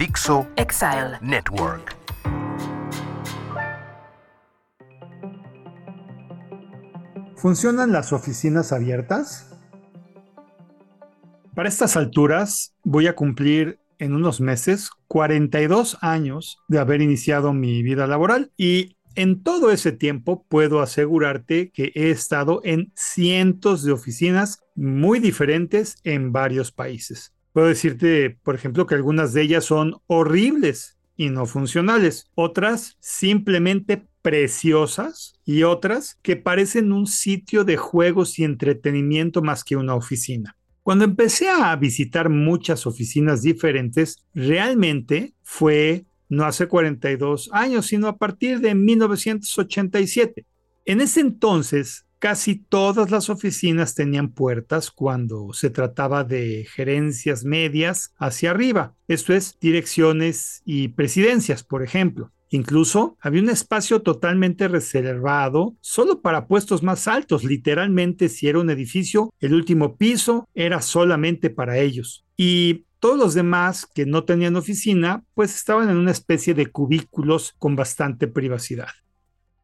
Dixo Exile Network. ¿Funcionan las oficinas abiertas? Para estas alturas voy a cumplir en unos meses 42 años de haber iniciado mi vida laboral y en todo ese tiempo puedo asegurarte que he estado en cientos de oficinas muy diferentes en varios países. Puedo decirte, por ejemplo, que algunas de ellas son horribles y no funcionales, otras simplemente preciosas y otras que parecen un sitio de juegos y entretenimiento más que una oficina. Cuando empecé a visitar muchas oficinas diferentes, realmente fue no hace 42 años, sino a partir de 1987. En ese entonces, casi todas las oficinas tenían puertas cuando se trataba de gerencias medias hacia arriba, esto es, direcciones y presidencias, por ejemplo. Incluso había un espacio totalmente reservado solo para puestos más altos. Literalmente, si era un edificio, el último piso era solamente para ellos. Y todos los demás que no tenían oficina, pues estaban en una especie de cubículos con bastante privacidad.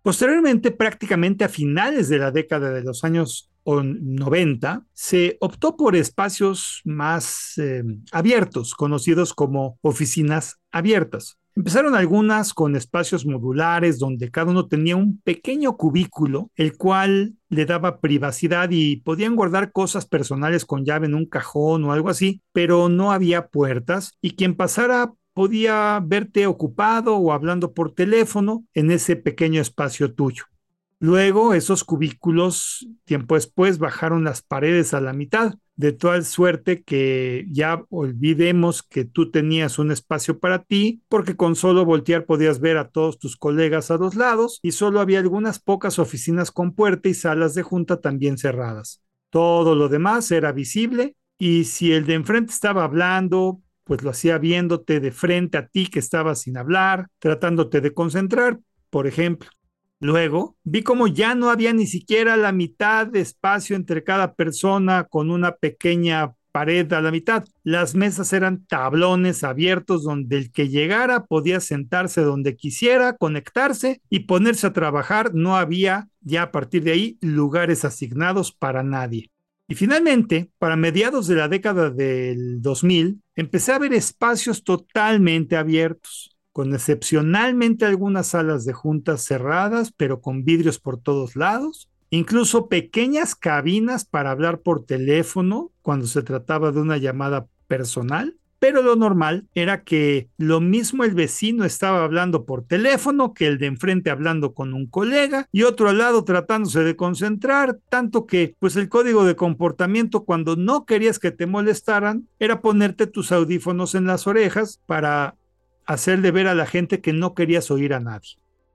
Posteriormente, prácticamente a finales de la década de los años 90, se optó por espacios más eh, abiertos, conocidos como oficinas abiertas. Empezaron algunas con espacios modulares donde cada uno tenía un pequeño cubículo, el cual le daba privacidad y podían guardar cosas personales con llave en un cajón o algo así, pero no había puertas y quien pasara podía verte ocupado o hablando por teléfono en ese pequeño espacio tuyo. Luego, esos cubículos, tiempo después, bajaron las paredes a la mitad, de tal suerte que ya olvidemos que tú tenías un espacio para ti, porque con solo voltear podías ver a todos tus colegas a dos lados y solo había algunas pocas oficinas con puerta y salas de junta también cerradas. Todo lo demás era visible y si el de enfrente estaba hablando, pues lo hacía viéndote de frente a ti que estabas sin hablar, tratándote de concentrar, por ejemplo. Luego vi como ya no había ni siquiera la mitad de espacio entre cada persona con una pequeña pared a la mitad. Las mesas eran tablones abiertos donde el que llegara podía sentarse donde quisiera, conectarse y ponerse a trabajar. No había ya a partir de ahí lugares asignados para nadie. Y finalmente, para mediados de la década del 2000, empecé a ver espacios totalmente abiertos con excepcionalmente algunas salas de juntas cerradas, pero con vidrios por todos lados, incluso pequeñas cabinas para hablar por teléfono cuando se trataba de una llamada personal. Pero lo normal era que lo mismo el vecino estaba hablando por teléfono que el de enfrente hablando con un colega y otro al lado tratándose de concentrar, tanto que pues el código de comportamiento cuando no querías que te molestaran era ponerte tus audífonos en las orejas para hacerle ver a la gente que no querías oír a nadie.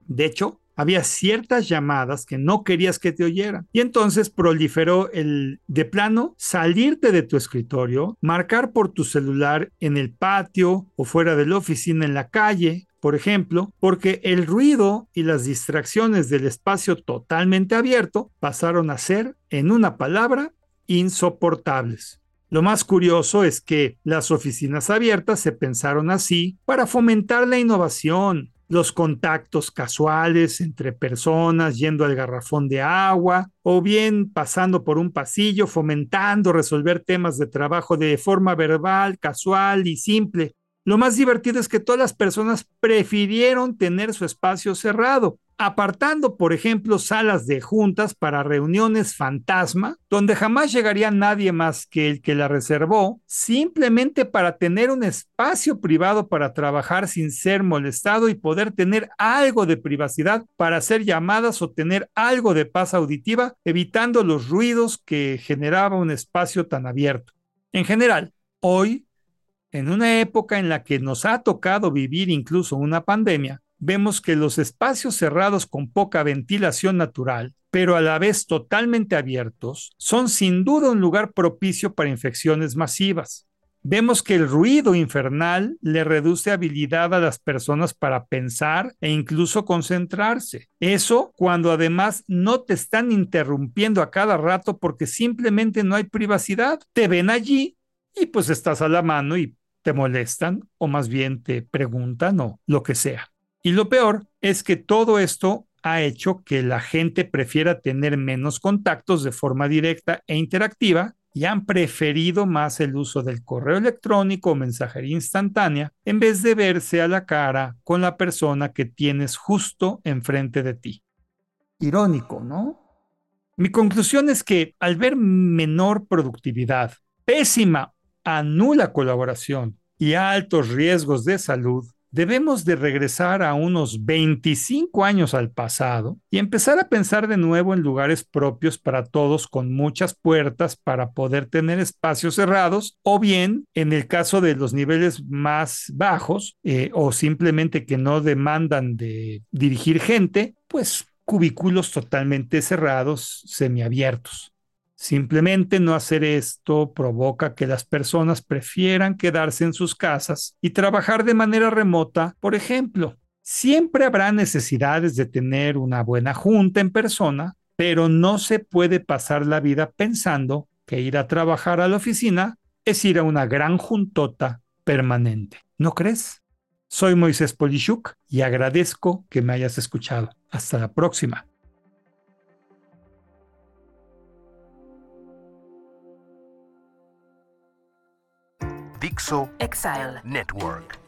De hecho, había ciertas llamadas que no querías que te oyeran. Y entonces proliferó el de plano salirte de tu escritorio, marcar por tu celular en el patio o fuera de la oficina en la calle, por ejemplo, porque el ruido y las distracciones del espacio totalmente abierto pasaron a ser, en una palabra, insoportables. Lo más curioso es que las oficinas abiertas se pensaron así para fomentar la innovación, los contactos casuales entre personas yendo al garrafón de agua o bien pasando por un pasillo fomentando resolver temas de trabajo de forma verbal, casual y simple. Lo más divertido es que todas las personas prefirieron tener su espacio cerrado, apartando, por ejemplo, salas de juntas para reuniones fantasma, donde jamás llegaría nadie más que el que la reservó, simplemente para tener un espacio privado para trabajar sin ser molestado y poder tener algo de privacidad para hacer llamadas o tener algo de paz auditiva, evitando los ruidos que generaba un espacio tan abierto. En general, hoy en una época en la que nos ha tocado vivir incluso una pandemia, vemos que los espacios cerrados con poca ventilación natural, pero a la vez totalmente abiertos, son sin duda un lugar propicio para infecciones masivas. Vemos que el ruido infernal le reduce habilidad a las personas para pensar e incluso concentrarse. Eso cuando además no te están interrumpiendo a cada rato porque simplemente no hay privacidad. Te ven allí y pues estás a la mano y te molestan o más bien te preguntan o lo que sea. Y lo peor es que todo esto ha hecho que la gente prefiera tener menos contactos de forma directa e interactiva y han preferido más el uso del correo electrónico o mensajería instantánea en vez de verse a la cara con la persona que tienes justo enfrente de ti. Irónico, ¿no? Mi conclusión es que al ver menor productividad, pésima a nula colaboración y altos riesgos de salud, debemos de regresar a unos 25 años al pasado y empezar a pensar de nuevo en lugares propios para todos con muchas puertas para poder tener espacios cerrados o bien en el caso de los niveles más bajos eh, o simplemente que no demandan de dirigir gente, pues cubículos totalmente cerrados, semiabiertos. Simplemente no hacer esto provoca que las personas prefieran quedarse en sus casas y trabajar de manera remota, por ejemplo. Siempre habrá necesidades de tener una buena junta en persona, pero no se puede pasar la vida pensando que ir a trabajar a la oficina es ir a una gran juntota permanente. ¿No crees? Soy Moisés Polishuk y agradezco que me hayas escuchado. Hasta la próxima. Dixo Exile Network.